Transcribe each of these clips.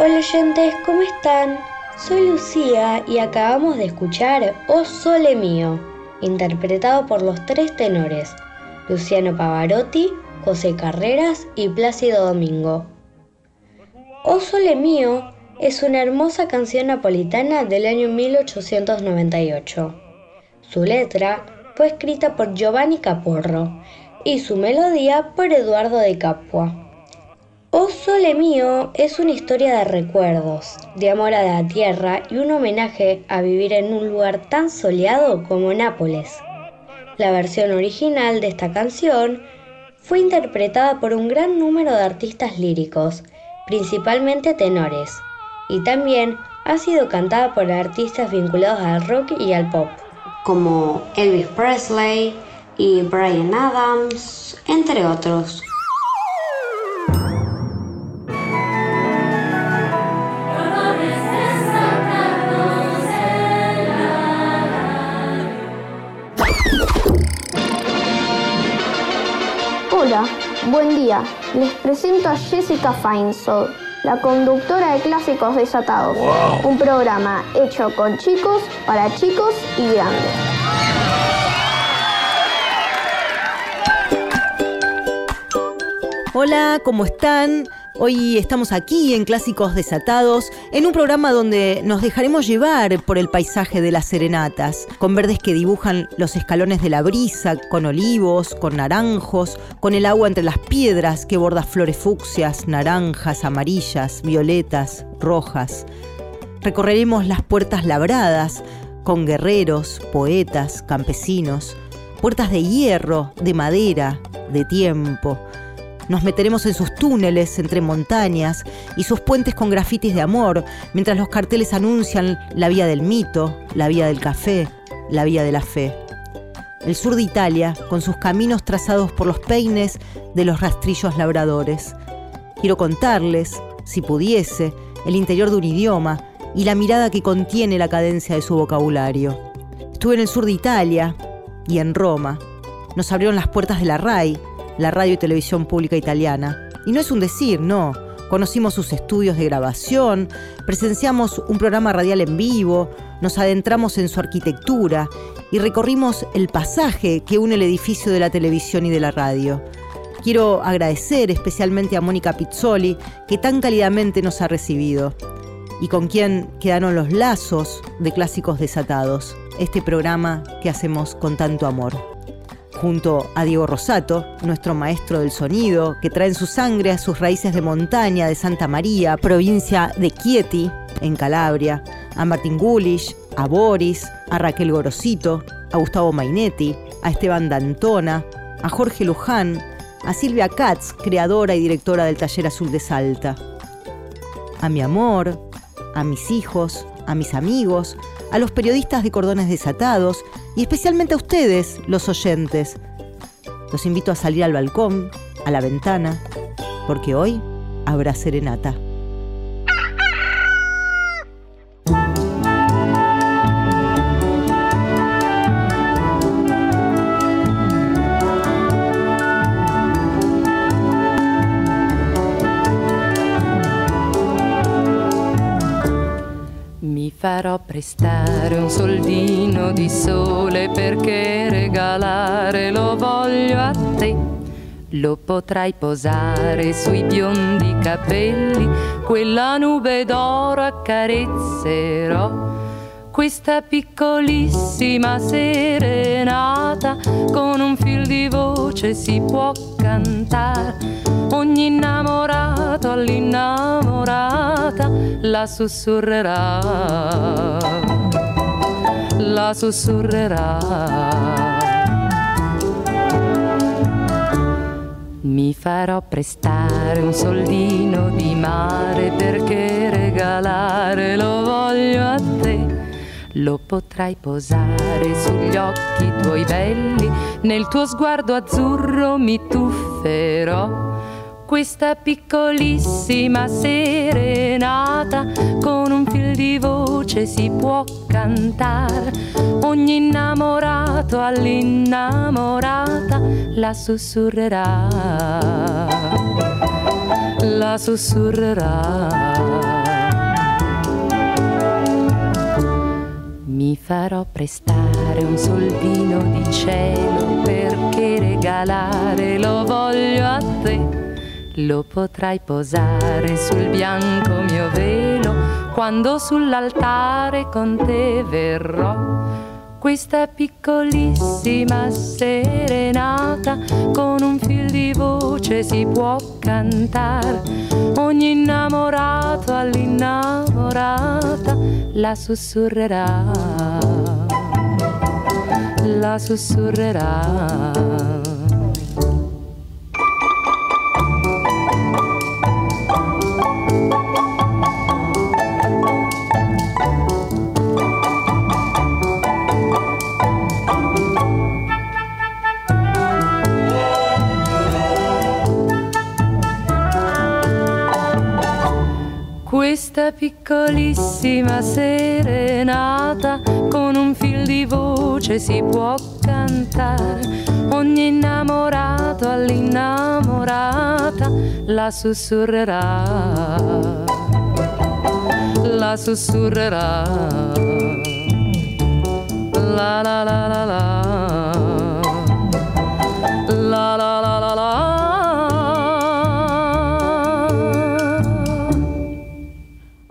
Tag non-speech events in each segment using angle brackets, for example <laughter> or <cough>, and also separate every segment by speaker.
Speaker 1: Feinsohn.
Speaker 2: oyentes, ¿cómo están? Soy Lucía y acabamos de escuchar O Sole Mío, interpretado por los tres tenores, Luciano Pavarotti, José Carreras y Plácido Domingo. O Sole Mío es una hermosa canción napolitana del año 1898. Su letra fue escrita por Giovanni Caporro y su melodía por Eduardo de Capua. Oh Sole Mío es una historia de recuerdos, de amor a la tierra y un homenaje a vivir en un lugar tan soleado como Nápoles. La versión original de esta canción fue interpretada por un gran número de artistas líricos, principalmente tenores, y también ha sido cantada por artistas vinculados al rock y al pop, como Elvis Presley y Brian Adams, entre otros.
Speaker 3: Buen día, les presento a Jessica Feinsold, la conductora de Clásicos Desatados, un programa hecho con chicos, para chicos y grandes.
Speaker 4: Hola, ¿cómo están? Hoy estamos aquí en Clásicos Desatados, en un programa donde nos dejaremos llevar por el paisaje de las serenatas, con verdes que dibujan los escalones de la brisa, con olivos, con naranjos, con el agua entre las piedras que borda flores fucsias, naranjas, amarillas, violetas, rojas. Recorreremos las puertas labradas, con guerreros, poetas, campesinos, puertas de hierro, de madera, de tiempo nos meteremos en sus túneles entre montañas y sus puentes con grafitis de amor, mientras los carteles anuncian la vía del mito, la vía del café, la vía de la fe. El sur de Italia, con sus caminos trazados por los peines de los rastrillos labradores. Quiero contarles, si pudiese, el interior de un idioma y la mirada que contiene la cadencia de su vocabulario. Estuve en el sur de Italia y en Roma. Nos abrieron las puertas de la RAI, la radio y televisión pública italiana. Y no es un decir, no. Conocimos sus estudios de grabación, presenciamos un programa radial en vivo, nos adentramos en su arquitectura y recorrimos el pasaje que une el edificio de la televisión y de la radio. Quiero agradecer especialmente a Mónica Pizzoli, que tan cálidamente nos ha recibido y con quien quedaron los lazos de Clásicos Desatados, este programa que hacemos con tanto amor junto a Diego Rosato, nuestro maestro del sonido, que trae en su sangre a sus raíces de montaña de Santa María, provincia de Chieti, en Calabria, a Martín Gulish, a Boris, a Raquel Gorosito, a Gustavo Mainetti, a Esteban Dantona, a Jorge Luján, a Silvia Katz, creadora y directora del Taller Azul de Salta. A mi amor, a mis hijos, a mis amigos, a los periodistas de Cordones Desatados y especialmente a ustedes, los oyentes. Los invito a salir al balcón, a la ventana, porque hoy habrá serenata.
Speaker 5: Prestare un soldino di sole perché regalare lo voglio a te. Lo potrai posare sui biondi capelli, quella nube d'oro accarezzerò. Questa piccolissima serenata con un fil di voce si può cantare ogni innamorato all'innamorata la sussurrerà, la sussurrerà. Mi farò prestare un soldino di mare perché regalare lo voglio a te. Lo potrai posare sugli occhi tuoi belli, nel tuo sguardo azzurro mi tufferò questa piccolissima serenata con un fil di voce si può cantare. Ogni innamorato all'innamorata la sussurrerà, la sussurrerà. Mi farò prestare un soldino di cielo perché regalare lo voglio a te lo potrai posare sul bianco mio velo quando sull'altare con te verrò. Questa piccolissima serenata con un fil di voce si può cantare. Ogni innamorato all'innamorata la sussurrerà, la sussurrerà. Questa piccolissima serenata con un fil di voce si può cantare. Ogni innamorato all'innamorata la sussurrerà, la sussurrerà. La la la la la.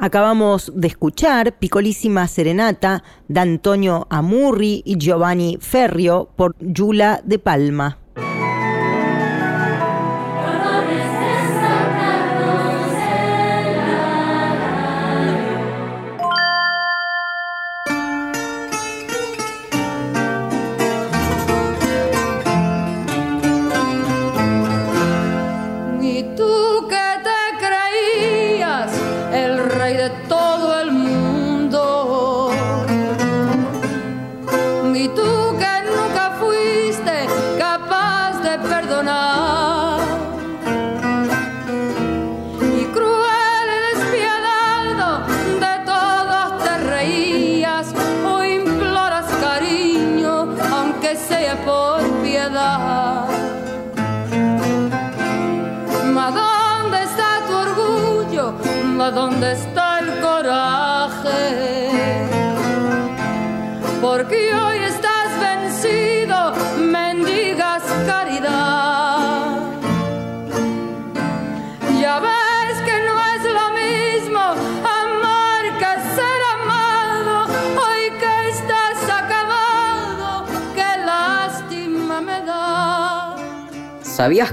Speaker 4: Acabamos de escuchar Picolísima Serenata de Antonio Amurri y Giovanni Ferrio por Yula de Palma.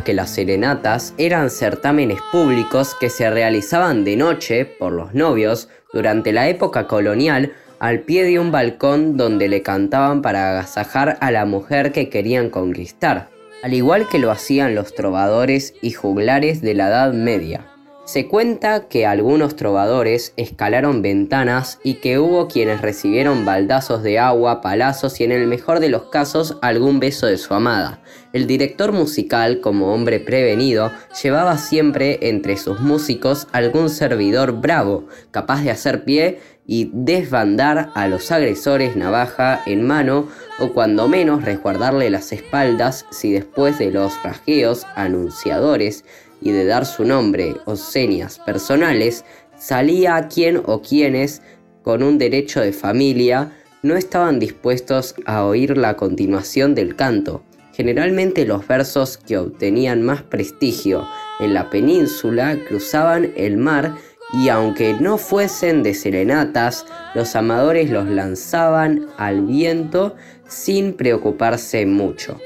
Speaker 5: Que
Speaker 6: las serenatas eran certámenes públicos que se realizaban de noche por los novios durante la época colonial al pie de un balcón donde le cantaban para agasajar a la mujer que querían conquistar? al igual que lo hacían los trovadores y juglares de la Edad Media. Se cuenta que algunos trovadores escalaron ventanas y que hubo quienes recibieron baldazos de agua, palazos y en el mejor de los casos algún beso de su amada. El director musical, como hombre prevenido, llevaba siempre entre sus músicos algún servidor bravo, capaz de hacer pie y desbandar a los agresores navaja en mano o cuando menos resguardarle las espaldas si después de los rasgueos anunciadores y de dar su nombre o señas personales, salía a quien o quienes, con un derecho de familia, no estaban dispuestos a oír la continuación del canto. Generalmente los versos que obtenían más prestigio en la península cruzaban el mar y aunque no fuesen de serenatas, los amadores los lanzaban al viento sin preocuparse mucho.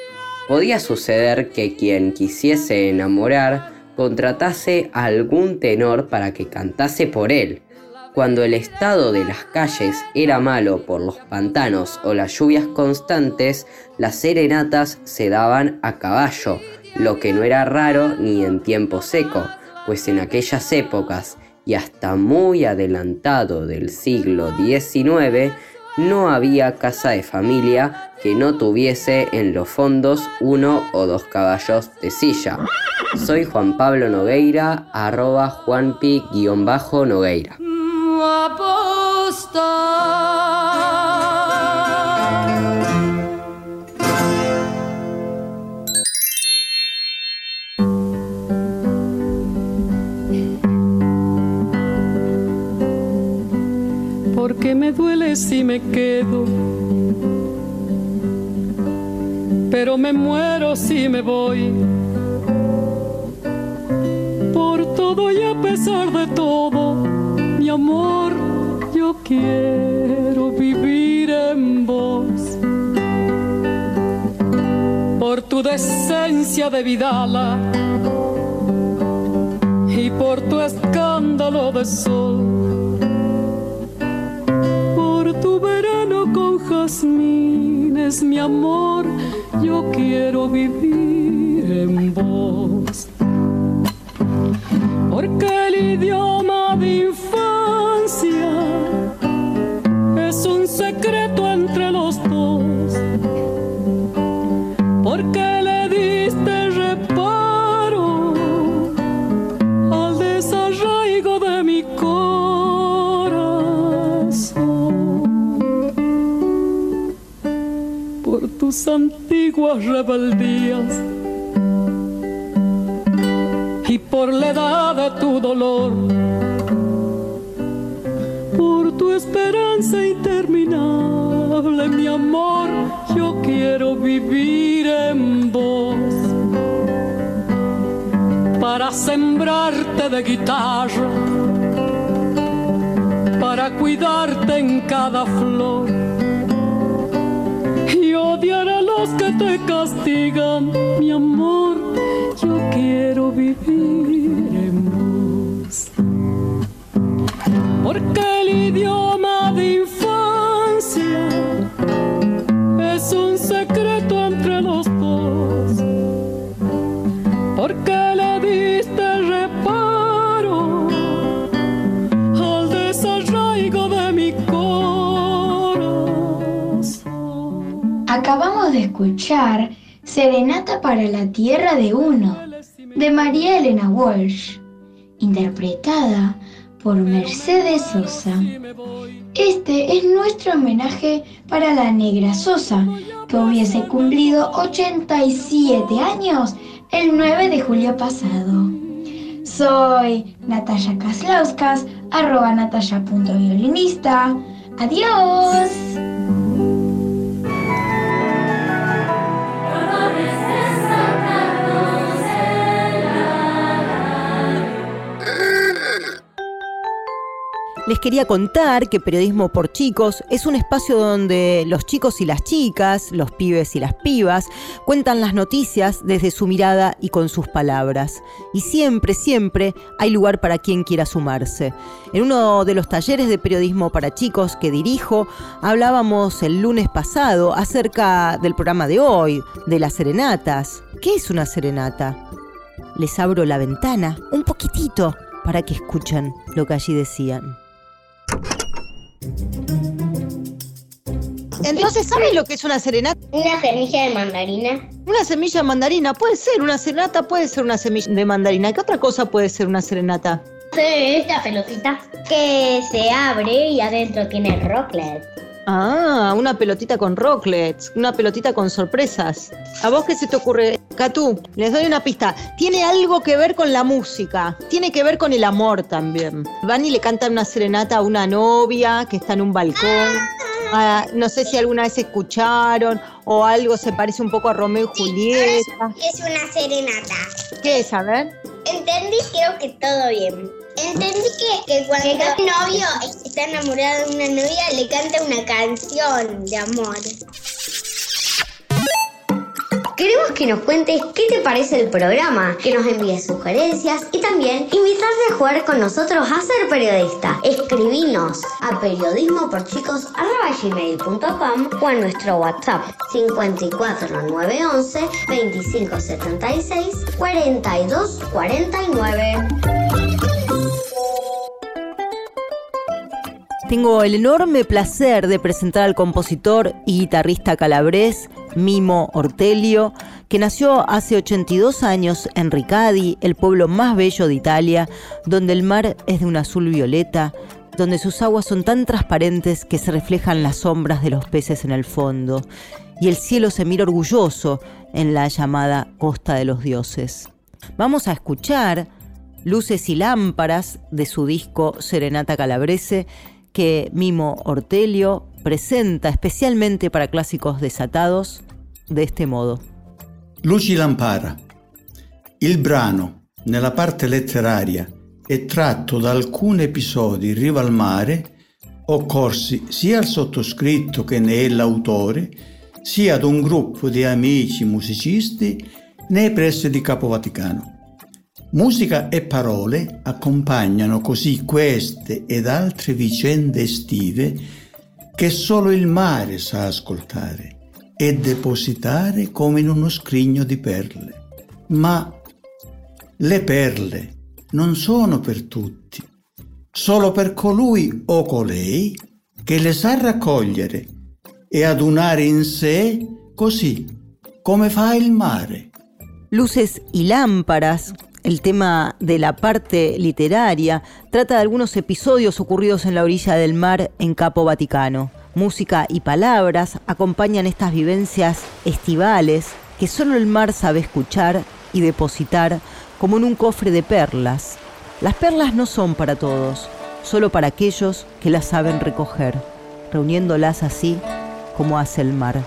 Speaker 6: Podía suceder que quien quisiese enamorar contratase a algún tenor para que cantase por él. Cuando el estado de las calles era malo por los pantanos o las lluvias constantes, las serenatas se daban a caballo, lo que no era raro ni en tiempo seco, pues en aquellas épocas y hasta muy adelantado del siglo XIX, no había casa de familia que no tuviese en los fondos uno o dos caballos de silla. Soy Juan Pablo Nogueira, arroba juanpi-nogueira.
Speaker 7: Porque me duele si me quedo, pero me muero si me voy y a pesar de todo, mi amor, yo quiero vivir en vos. Por tu decencia de vidala y por tu escándalo de sol. Jazmines, mi amor, yo quiero vivir en vos. Porque el idioma tus antiguas rebeldías y por la edad de tu dolor, por tu esperanza interminable, mi amor, yo quiero vivir en vos. Para sembrarte de guitarra, para cuidarte en cada flor los que te castigan, mi amor yo quiero vivir en vos. Porque De
Speaker 8: escuchar Serenata para la Tierra de Uno, de María Elena Walsh, interpretada por Mercedes Sosa. Este es nuestro homenaje para la Negra Sosa, que hubiese cumplido 87 años el 9 de julio pasado. Soy Natalia Kaslauskas, arroba natalia.violinista. ¡Adiós!
Speaker 4: Les quería contar que Periodismo por Chicos es un espacio donde los chicos y las chicas, los pibes y las pibas, cuentan las noticias desde su mirada y con sus palabras. Y siempre, siempre hay lugar para quien quiera sumarse. En uno de los talleres de Periodismo para Chicos que dirijo, hablábamos el lunes pasado acerca del programa de hoy, de las serenatas. ¿Qué es una serenata? Les abro la ventana un poquitito para que escuchen lo que allí decían. Entonces, ¿sabes lo que es una serenata?
Speaker 9: Una semilla de mandarina.
Speaker 4: Una semilla de mandarina puede ser, una serenata puede ser una semilla de mandarina. ¿Qué otra cosa puede ser una serenata?
Speaker 9: Esta pelotita que se abre y adentro tiene rocklet.
Speaker 4: Ah, una pelotita con rocklets, una pelotita con sorpresas. ¿A vos qué se te ocurre? Catú, les doy una pista. Tiene algo que ver con la música, tiene que ver con el amor también. Van y le cantan una serenata a una novia que está en un balcón. Ah, no sé si alguna vez escucharon o algo se parece un poco a Romeo y Julieta.
Speaker 9: Es una serenata.
Speaker 4: ¿Qué es? A ver.
Speaker 9: Entendí, creo que todo bien. Entendí que, que cuando un novio está enamorado de una novia, le canta una canción de amor. Queremos que nos cuentes qué te parece el programa, que nos envíes sugerencias y también invitarte a jugar con nosotros a ser periodista. Escribinos a periodismoporchicos.com o a nuestro WhatsApp 54911 2576 4249.
Speaker 4: Tengo el enorme placer de presentar al compositor y guitarrista calabrés Mimo Ortelio, que nació hace 82 años en Ricadi, el pueblo más bello de Italia, donde el mar es de un azul violeta, donde sus aguas son tan transparentes que se reflejan las sombras de los peces en el fondo, y el cielo se mira orgulloso en la llamada Costa de los Dioses. Vamos a escuchar Luces y Lámparas de su disco Serenata Calabrese, que Mimo Ortelio presenta especialmente para clásicos desatados de este modo.
Speaker 10: Luci Lampara. Il brano, nella parte letteraria, è tratto da alcuni episodi in riva al mare occorsi sia al sottoscritto che ne è l'autore, sia ad un gruppo di amici musicisti nei pressi di Capo Vaticano. Musica e parole accompagnano così queste ed altre vicende estive che solo il mare sa ascoltare e depositare come in uno scrigno di perle. Ma le perle non sono per tutti, solo per colui o colei che le sa raccogliere e adunare in sé così come fa il mare.
Speaker 4: Luces y lámparas El tema de la parte literaria trata de algunos episodios ocurridos en la orilla del mar en Capo Vaticano. Música y palabras acompañan estas vivencias estivales que solo el mar sabe escuchar y depositar como en un cofre de perlas. Las perlas no son para todos, solo para aquellos que las saben recoger, reuniéndolas así como hace el mar.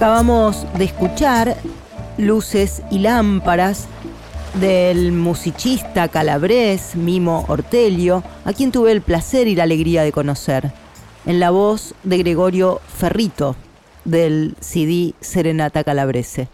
Speaker 4: Acabamos de escuchar Luces y Lámparas del musicista calabrés Mimo Ortelio, a quien tuve el placer y la alegría de conocer, en la voz de Gregorio Ferrito del CD Serenata Calabrese.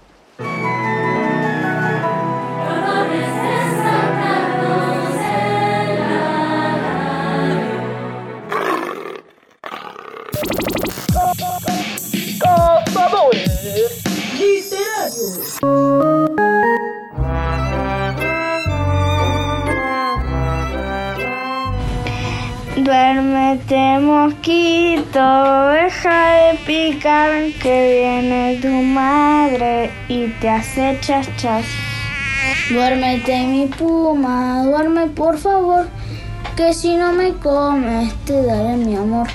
Speaker 11: Duérmete mosquito, deja de picar que viene tu madre y te hace chas chas.
Speaker 12: Duérmete mi puma, duerme por favor, que si no me comes te daré mi amor.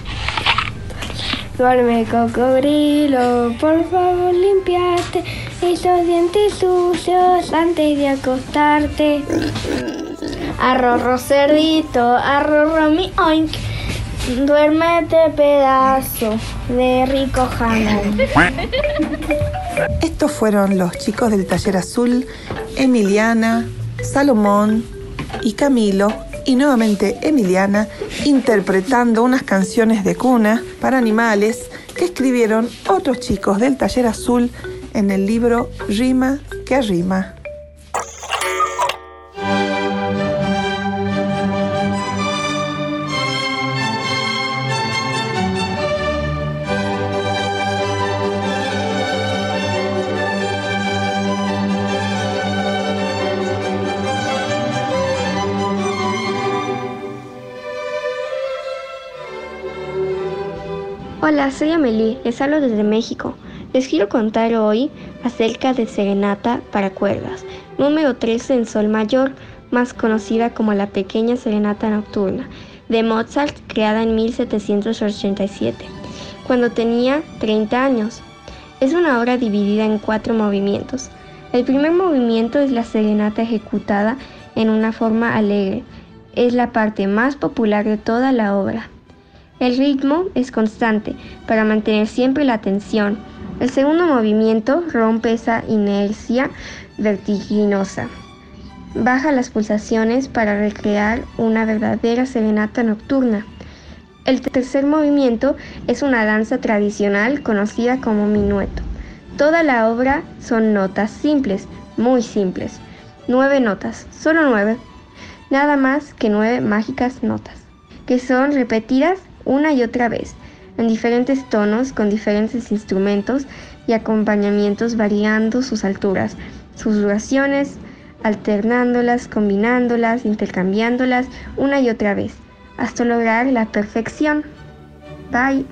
Speaker 11: Duerme cocodrilo, por favor limpiate esos dientes sucios antes de acostarte. Arrorro cerdito, arrorro mi oink. Duérmete pedazo de rico jamón.
Speaker 13: Estos fueron los chicos del taller azul, Emiliana, Salomón y Camilo, y nuevamente Emiliana, interpretando unas canciones de cuna para animales que escribieron otros chicos del taller azul en el libro Rima que Arrima.
Speaker 3: Hola, soy Amelie, les hablo desde México. Les quiero contar hoy acerca de Serenata para cuerdas, número 13 en Sol Mayor, más conocida como la Pequeña Serenata Nocturna, de Mozart, creada en 1787, cuando tenía 30 años. Es una obra dividida en cuatro movimientos. El primer movimiento es la serenata ejecutada en una forma alegre. Es la parte más popular de toda la obra. El ritmo es constante para mantener siempre la atención. El segundo movimiento rompe esa inercia vertiginosa. Baja las pulsaciones para recrear una verdadera serenata nocturna. El tercer movimiento es una danza tradicional conocida como minueto. Toda la obra son notas simples, muy simples. Nueve notas, solo nueve. Nada más que nueve mágicas notas, que son repetidas una y otra vez, en diferentes tonos, con diferentes instrumentos y acompañamientos variando sus alturas, sus duraciones, alternándolas, combinándolas, intercambiándolas una y otra vez, hasta lograr la perfección. Bye.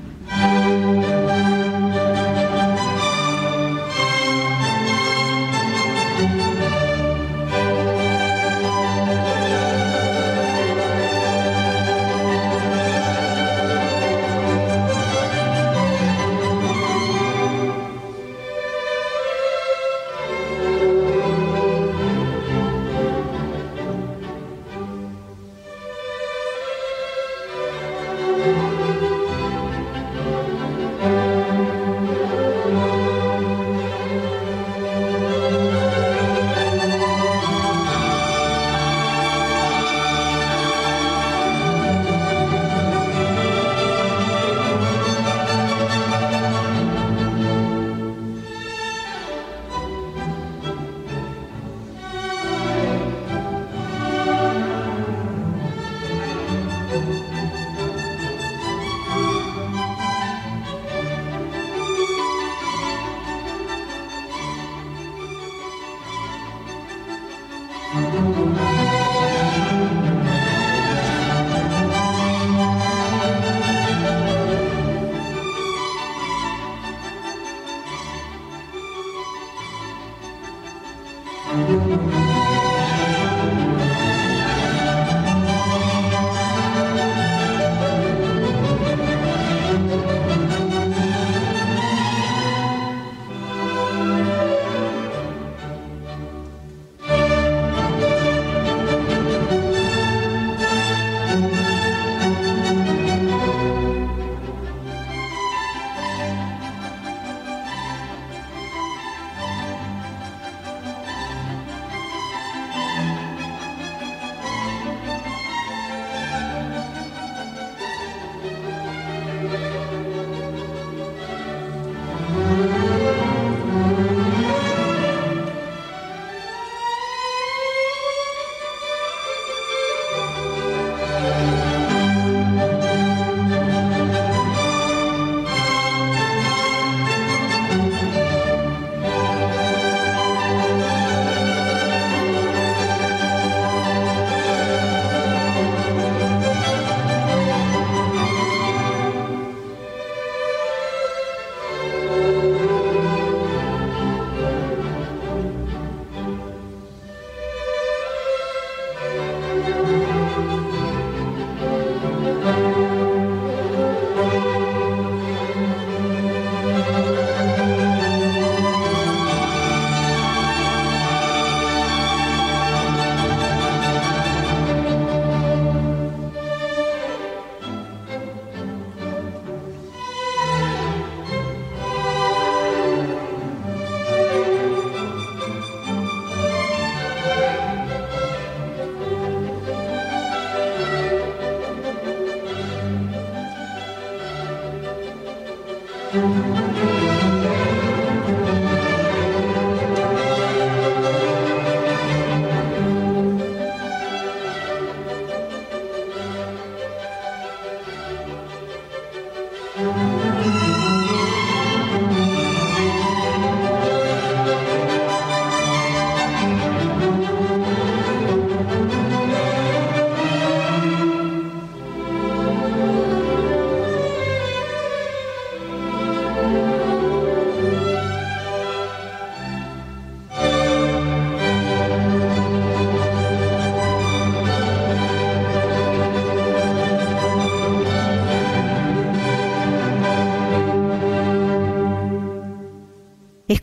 Speaker 4: Música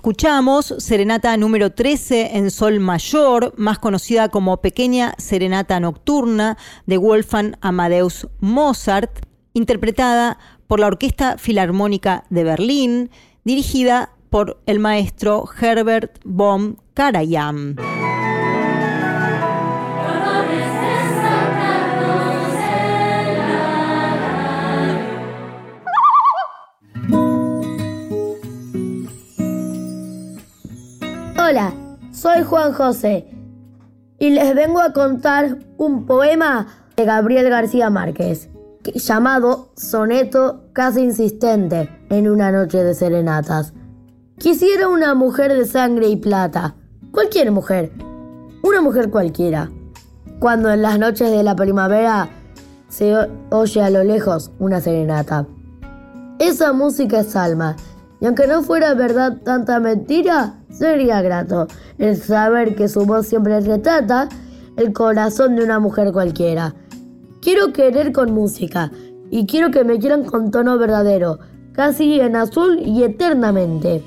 Speaker 4: escuchamos, Serenata número 13 en Sol Mayor, más conocida como Pequeña Serenata Nocturna de Wolfgang Amadeus Mozart, interpretada por la Orquesta Filarmónica de Berlín, dirigida por el maestro Herbert von Karajan.
Speaker 14: Hola, soy Juan José y les vengo a contar un poema de Gabriel García Márquez llamado Soneto casi insistente en una noche de serenatas. Quisiera una mujer de sangre y plata, cualquier mujer, una mujer cualquiera. Cuando en las noches de la primavera se oye a lo lejos una serenata. Esa música es alma, y aunque no fuera verdad tanta mentira, sería grato el saber que su voz siempre retrata el corazón de una mujer cualquiera. Quiero querer con música y quiero que me quieran con tono verdadero, casi en azul y eternamente.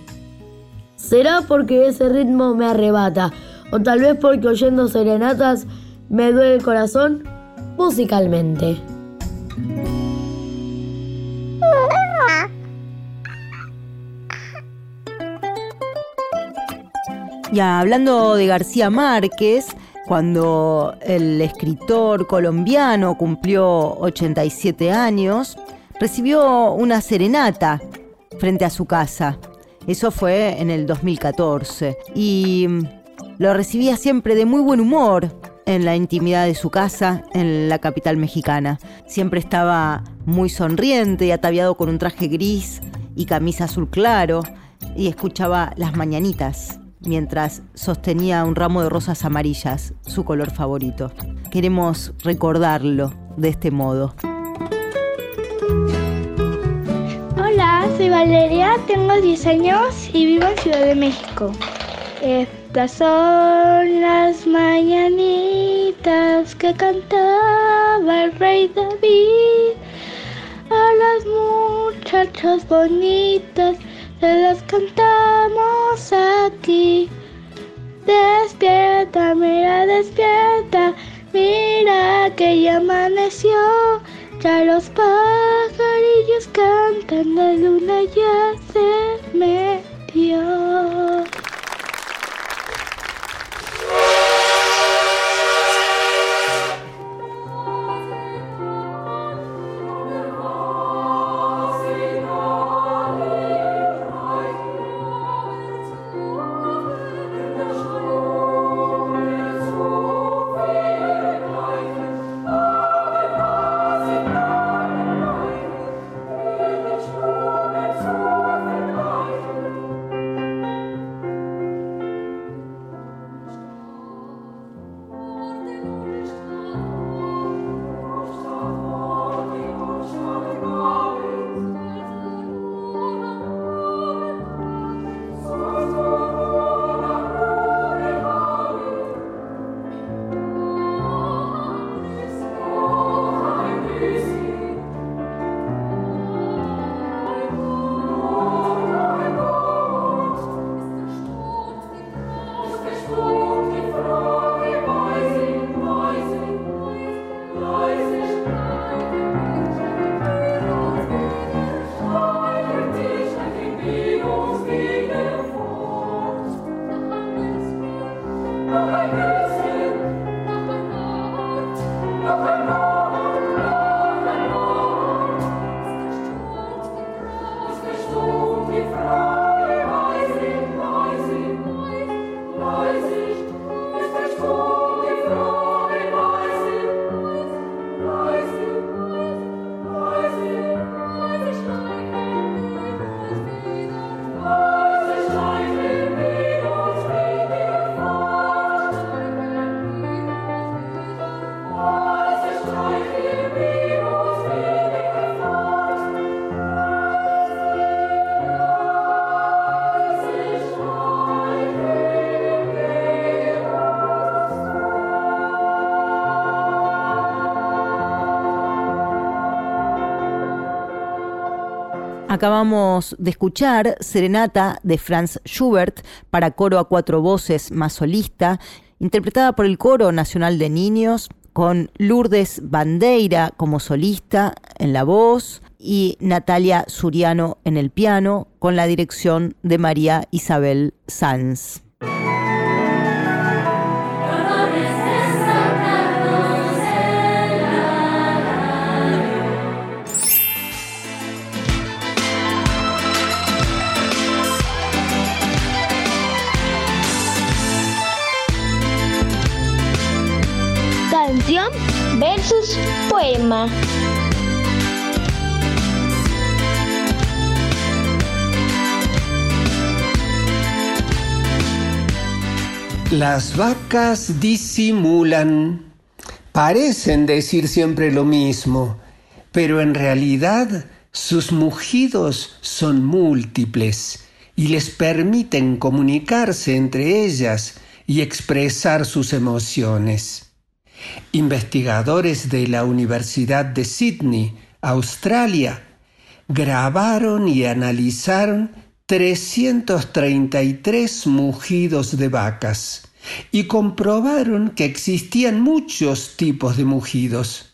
Speaker 14: ¿Será porque ese ritmo me arrebata? ¿O tal vez porque oyendo serenatas me duele el corazón musicalmente?
Speaker 4: Ya hablando de García Márquez, cuando el escritor colombiano cumplió 87 años, recibió una serenata frente a su casa. Eso fue en el 2014. Y lo recibía siempre de muy buen humor en la intimidad de su casa en la capital mexicana. Siempre estaba muy sonriente y ataviado con un traje gris y camisa azul claro y escuchaba las mañanitas mientras sostenía un ramo de rosas amarillas, su color favorito. Queremos recordarlo de este modo.
Speaker 11: Hola, soy Valeria, tengo 10 años y vivo en Ciudad de México. Estas son las mañanitas que cantaba el rey David a las muchachas bonitas se las cantamos a ti. Despierta, mira, despierta, mira que ya amaneció. Ya los pajarillos cantan, la luna ya se metió.
Speaker 4: Acabamos de escuchar Serenata de Franz Schubert para coro a cuatro voces más solista, interpretada por el Coro Nacional de Niños, con Lourdes Bandeira como solista en la voz y Natalia Suriano en el piano, con la dirección de María Isabel Sanz.
Speaker 15: Las vacas disimulan. Parecen decir siempre lo mismo, pero en realidad sus mugidos son múltiples y les permiten comunicarse entre ellas y expresar sus emociones. Investigadores de la Universidad de Sydney, Australia, grabaron y analizaron 333 mugidos de vacas y comprobaron que existían muchos tipos de mugidos.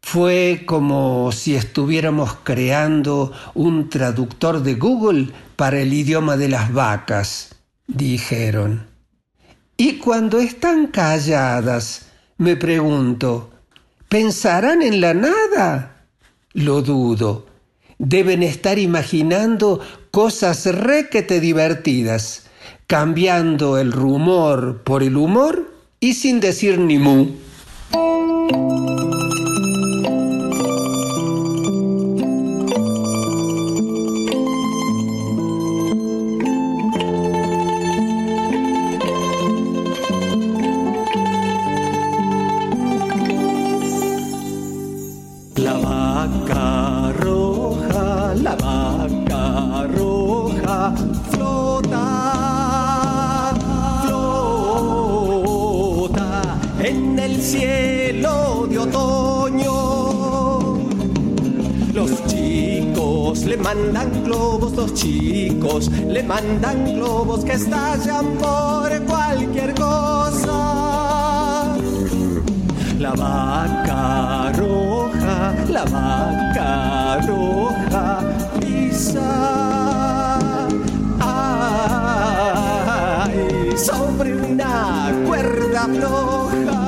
Speaker 15: Fue como si estuviéramos creando un traductor de Google para el idioma de las vacas, dijeron. Y cuando están calladas, me pregunto, ¿pensarán en la nada? Lo dudo. Deben estar imaginando cosas requete divertidas, cambiando el rumor por el humor y sin decir ni mu.
Speaker 16: Vaca roja, la vaca roja pisa ay, sobre una cuerda floja.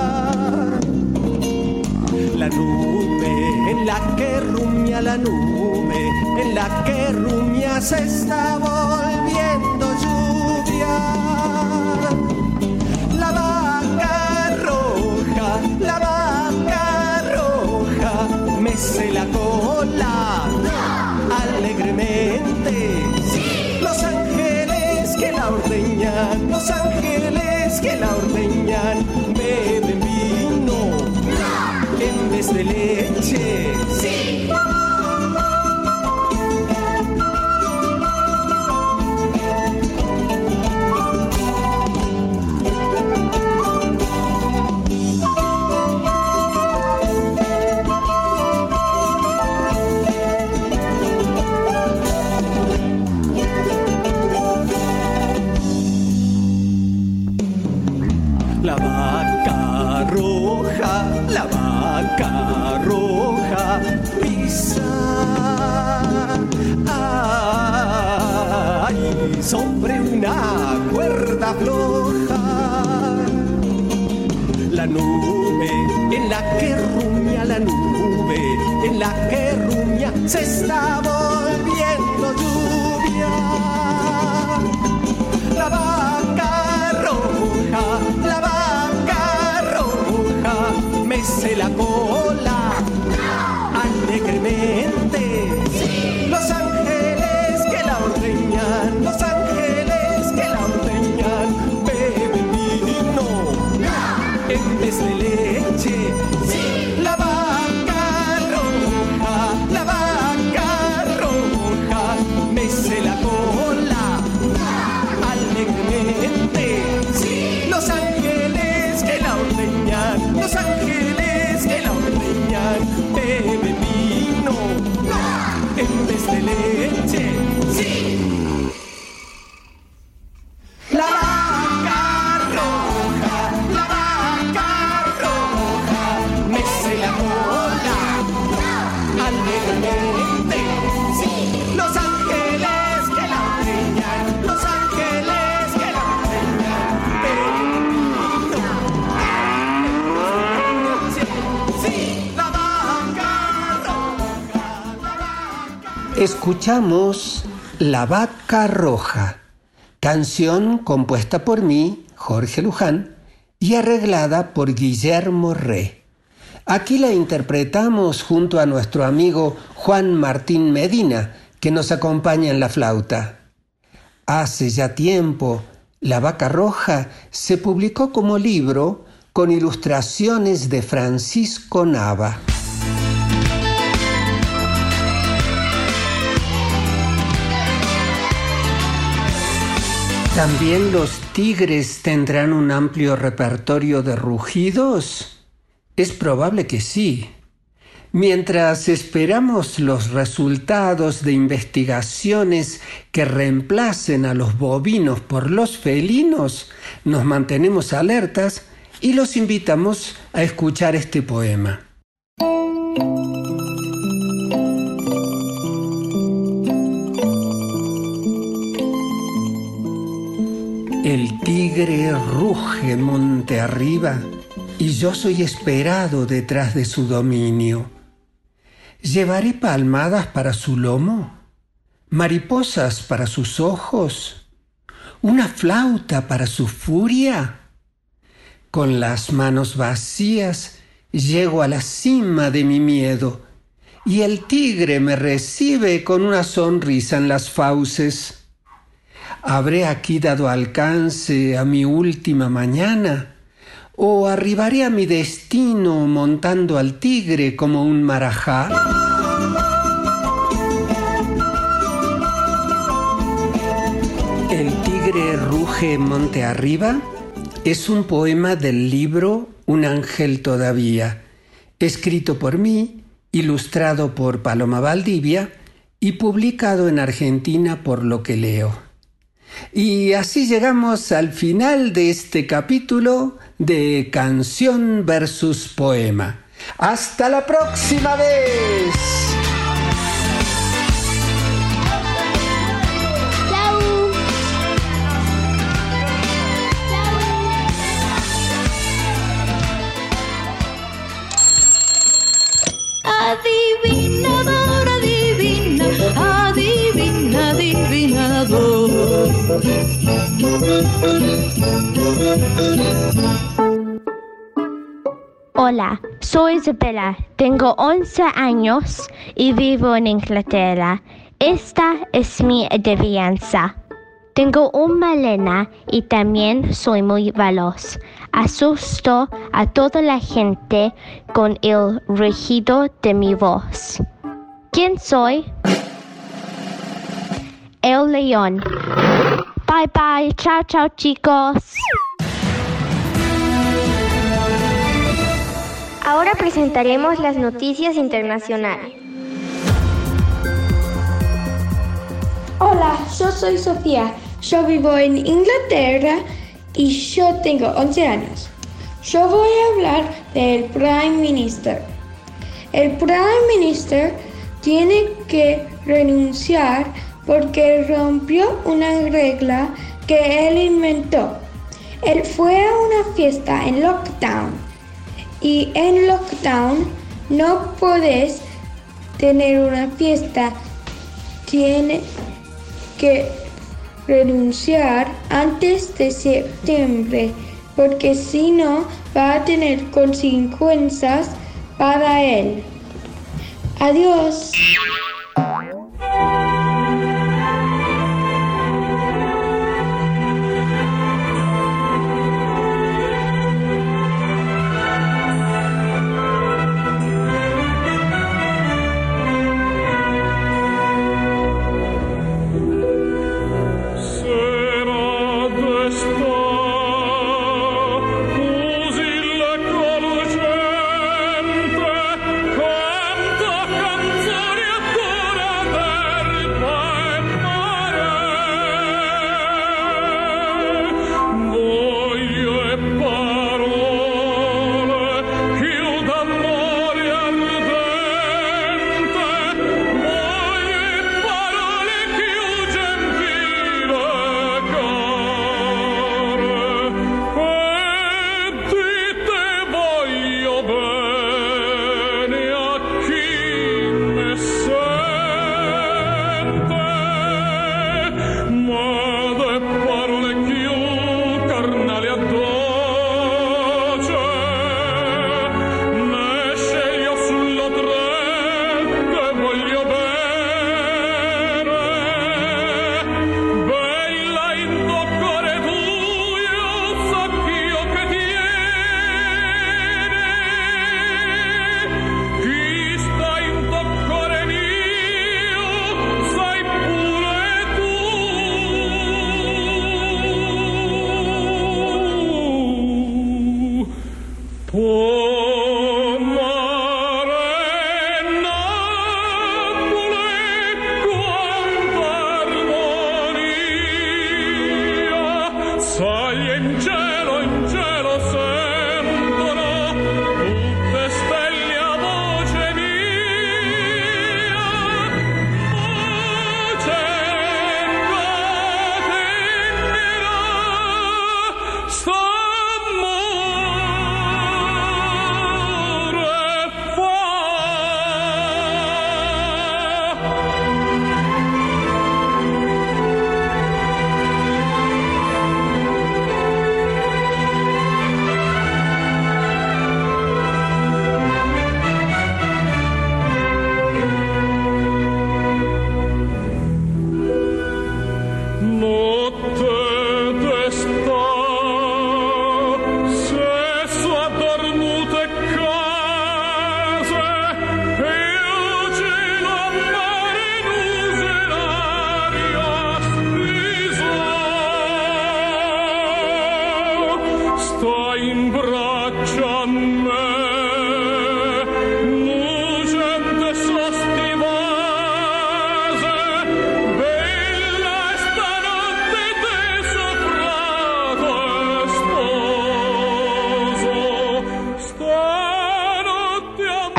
Speaker 16: La nube en la que rumia la nube, en la que rumia se está volviendo lluvia. Mece la cola alegremente. Los ángeles que la ordeñan, los ángeles que la ordeñan, beben vino en vez de leche. Sobre una cuerda floja. La nube en la que rumia la nube, en la que rumia se está
Speaker 15: Escuchamos La Vaca Roja, canción compuesta por mí, Jorge Luján, y arreglada por Guillermo Re. Aquí la interpretamos junto a nuestro amigo Juan Martín Medina, que nos acompaña en la flauta. Hace ya tiempo, La Vaca Roja se publicó como libro con ilustraciones de Francisco Nava. ¿También los tigres tendrán un amplio repertorio de rugidos? Es probable que sí. Mientras esperamos los resultados de investigaciones que reemplacen a los bovinos por los felinos, nos mantenemos alertas y los invitamos a escuchar este poema. Tigre ruge monte arriba y yo soy esperado detrás de su dominio. Llevaré palmadas para su lomo, mariposas para sus ojos, una flauta para su furia. Con las manos vacías llego a la cima de mi miedo y el tigre me recibe con una sonrisa en las fauces. ¿Habré aquí dado alcance a mi última mañana? ¿O arribaré a mi destino montando al tigre como un marajá? El tigre ruge monte arriba es un poema del libro Un ángel todavía, escrito por mí, ilustrado por Paloma Valdivia y publicado en Argentina por lo que leo. Y así llegamos al final de este capítulo de Canción versus Poema. Hasta la próxima vez.
Speaker 17: Hola, soy Isabella, tengo 11 años y vivo en Inglaterra. Esta es mi adivinanza. Tengo una melena y también soy muy veloz. Asusto a toda la gente con el rugido de mi voz. ¿Quién soy? El león. Bye bye, chao chao chicos.
Speaker 18: Ahora presentaremos las noticias internacionales.
Speaker 11: Hola, yo soy Sofía. Yo vivo en Inglaterra y yo tengo 11 años. Yo voy a hablar del Prime Minister. El Prime Minister tiene que renunciar porque rompió una regla que él inventó. Él fue a una fiesta en lockdown y en lockdown no puedes tener una fiesta. Tiene que renunciar antes de septiembre porque si no va a tener consecuencias para él. Adiós.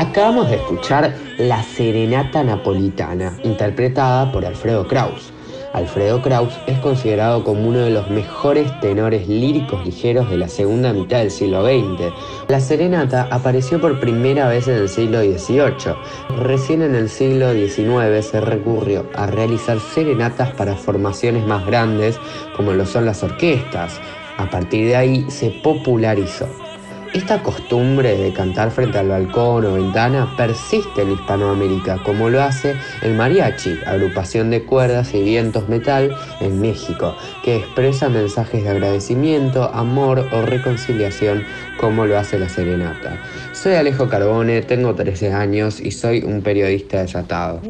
Speaker 19: Acabamos de escuchar La Serenata Napolitana, interpretada por Alfredo Kraus. Alfredo Kraus es considerado como uno de los mejores tenores líricos ligeros de la segunda mitad del siglo XX. La serenata apareció por primera vez en el siglo XVIII. Recién en el siglo XIX se recurrió a realizar serenatas para formaciones más grandes, como lo son las orquestas. A partir de ahí se popularizó. Esta costumbre de cantar frente al balcón o ventana persiste en Hispanoamérica, como lo hace el mariachi, agrupación de cuerdas y vientos metal en México, que expresa mensajes de agradecimiento, amor o reconciliación, como lo hace la serenata. Soy Alejo Carbone, tengo 13 años y soy un periodista desatado.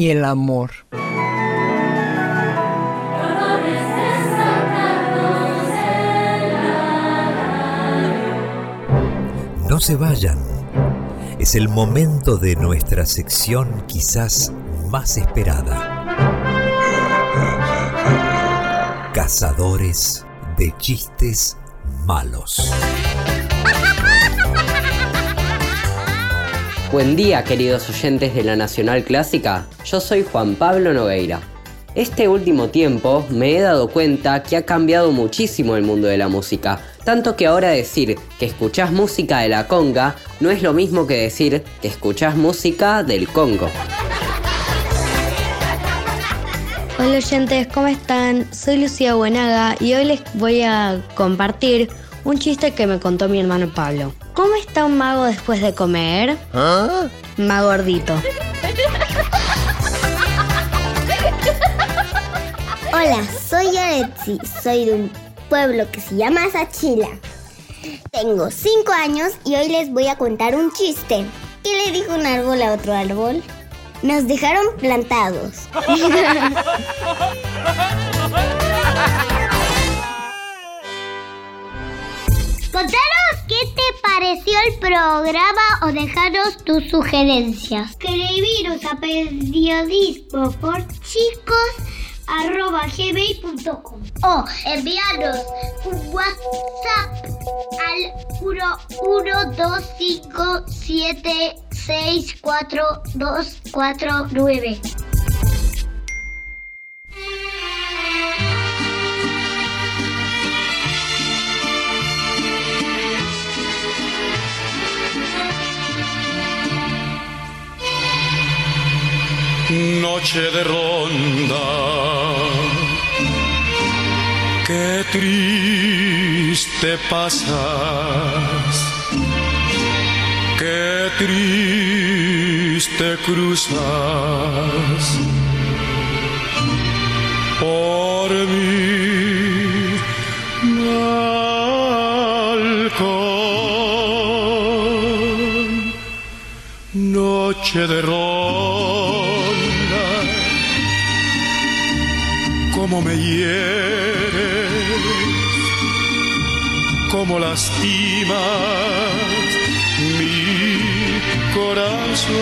Speaker 20: Ay, el amor.
Speaker 21: No se vayan. Es el momento de nuestra sección quizás más esperada. Cazadores de chistes malos.
Speaker 19: Buen día queridos oyentes de la Nacional Clásica, yo soy Juan Pablo Nogueira. Este último tiempo me he dado cuenta que ha cambiado muchísimo el mundo de la música, tanto que ahora decir que escuchás música de la conga no es lo mismo que decir que escuchás música del Congo.
Speaker 2: Hola oyentes, ¿cómo están? Soy Lucía Buenaga y hoy les voy a compartir un chiste que me contó mi hermano Pablo. ¿Cómo está un mago después de comer? Más gordito.
Speaker 9: Hola, soy Aretsi, soy de un pueblo que se llama Sachila. Tengo 5 años y hoy les voy a contar un chiste. ¿Qué le dijo un árbol a otro árbol? Nos dejaron plantados. <laughs> Contanos qué te pareció el programa o dejaros tus sugerencias. Escribiros a periodismo por chicos arroba gmail.com o enviaros un WhatsApp al 125764249.
Speaker 22: Noche de ronda, qué triste pasas, qué triste cruzas. Por balcón. Noche de ronda, cómo me hieres, cómo lastimas mi corazón.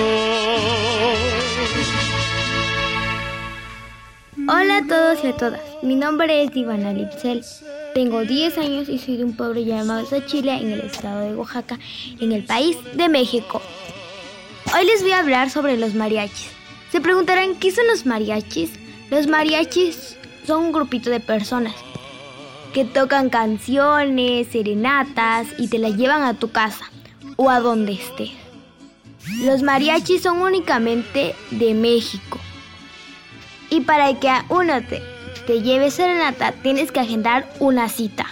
Speaker 11: Hola a todos y a todas. Mi nombre es Ivana Lipsel. Tengo 10 años y soy de un pueblo llamado Sachila en el estado de Oaxaca, en el país de México. Hoy les voy a hablar sobre los mariachis. Se preguntarán qué son los mariachis. Los mariachis son un grupito de personas que tocan canciones, serenatas y te las llevan a tu casa o a donde estés. Los mariachis son únicamente de México. Y para que a uno te, te lleve serenata tienes que agendar una cita.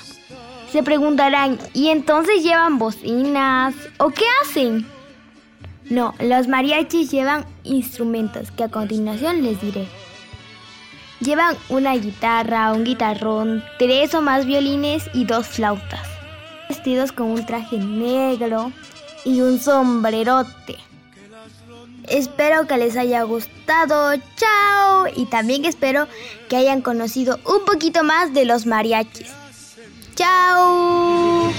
Speaker 11: Se preguntarán, ¿y entonces llevan bocinas? ¿O qué hacen? No, los mariachis llevan instrumentos que a continuación les diré. Llevan una guitarra, un guitarrón, tres o más violines y dos flautas. Vestidos con un traje negro y un sombrerote. Espero que les haya gustado. Chao. Y también espero que hayan conocido un poquito más de los mariachis. Chao.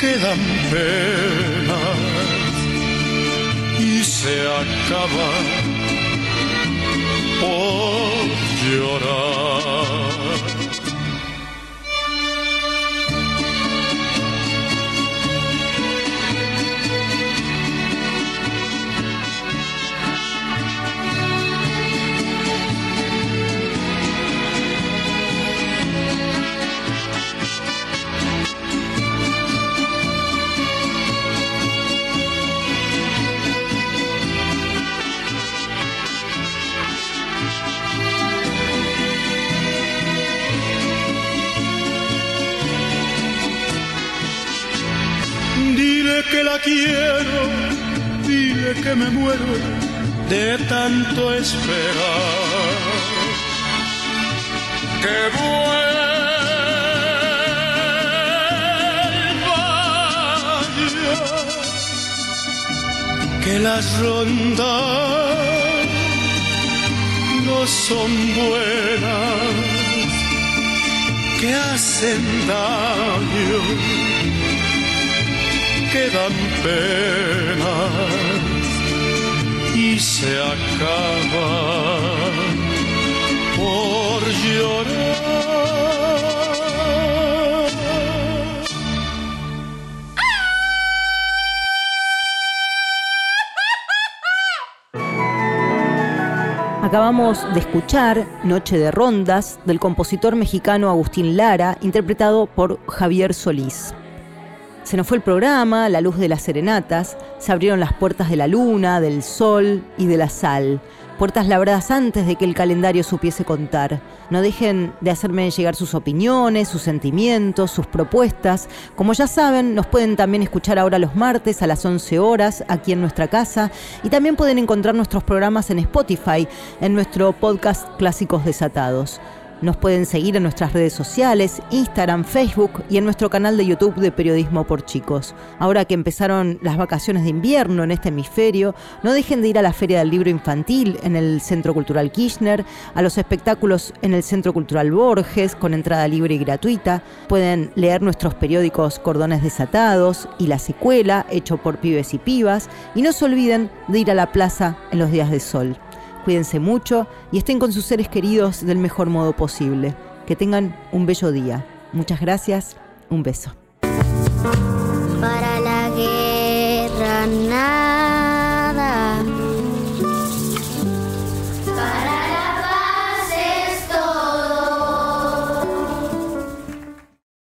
Speaker 22: Quedan penas y se acaba por llorar. Que la quiero, dile que me muero de tanto esperar. Que vuelva ya, que las rondas no son buenas, que hacen daño quedan penas y se acaban por llorar.
Speaker 4: Acabamos de escuchar Noche de Rondas del compositor mexicano Agustín Lara, interpretado por Javier Solís. Se nos fue el programa, la luz de las serenatas, se abrieron las puertas de la luna, del sol y de la sal. Puertas labradas antes de que el calendario supiese contar. No dejen de hacerme llegar sus opiniones, sus sentimientos, sus propuestas. Como ya saben, nos pueden también escuchar ahora los martes a las 11 horas aquí en nuestra casa y también pueden encontrar nuestros programas en Spotify, en nuestro podcast Clásicos Desatados. Nos pueden seguir en nuestras redes sociales, Instagram, Facebook y en nuestro canal de YouTube de Periodismo por Chicos. Ahora que empezaron las vacaciones de invierno en este hemisferio, no dejen de ir a la Feria del Libro Infantil en el Centro Cultural Kirchner, a los espectáculos en el Centro Cultural Borges con entrada libre y gratuita. Pueden leer nuestros periódicos Cordones Desatados y La Secuela, hecho por pibes y pibas. Y no se olviden de ir a la plaza en los días de sol cuídense mucho y estén con sus seres queridos del mejor modo posible. Que tengan un bello día. Muchas gracias, un beso.
Speaker 9: Para la guerra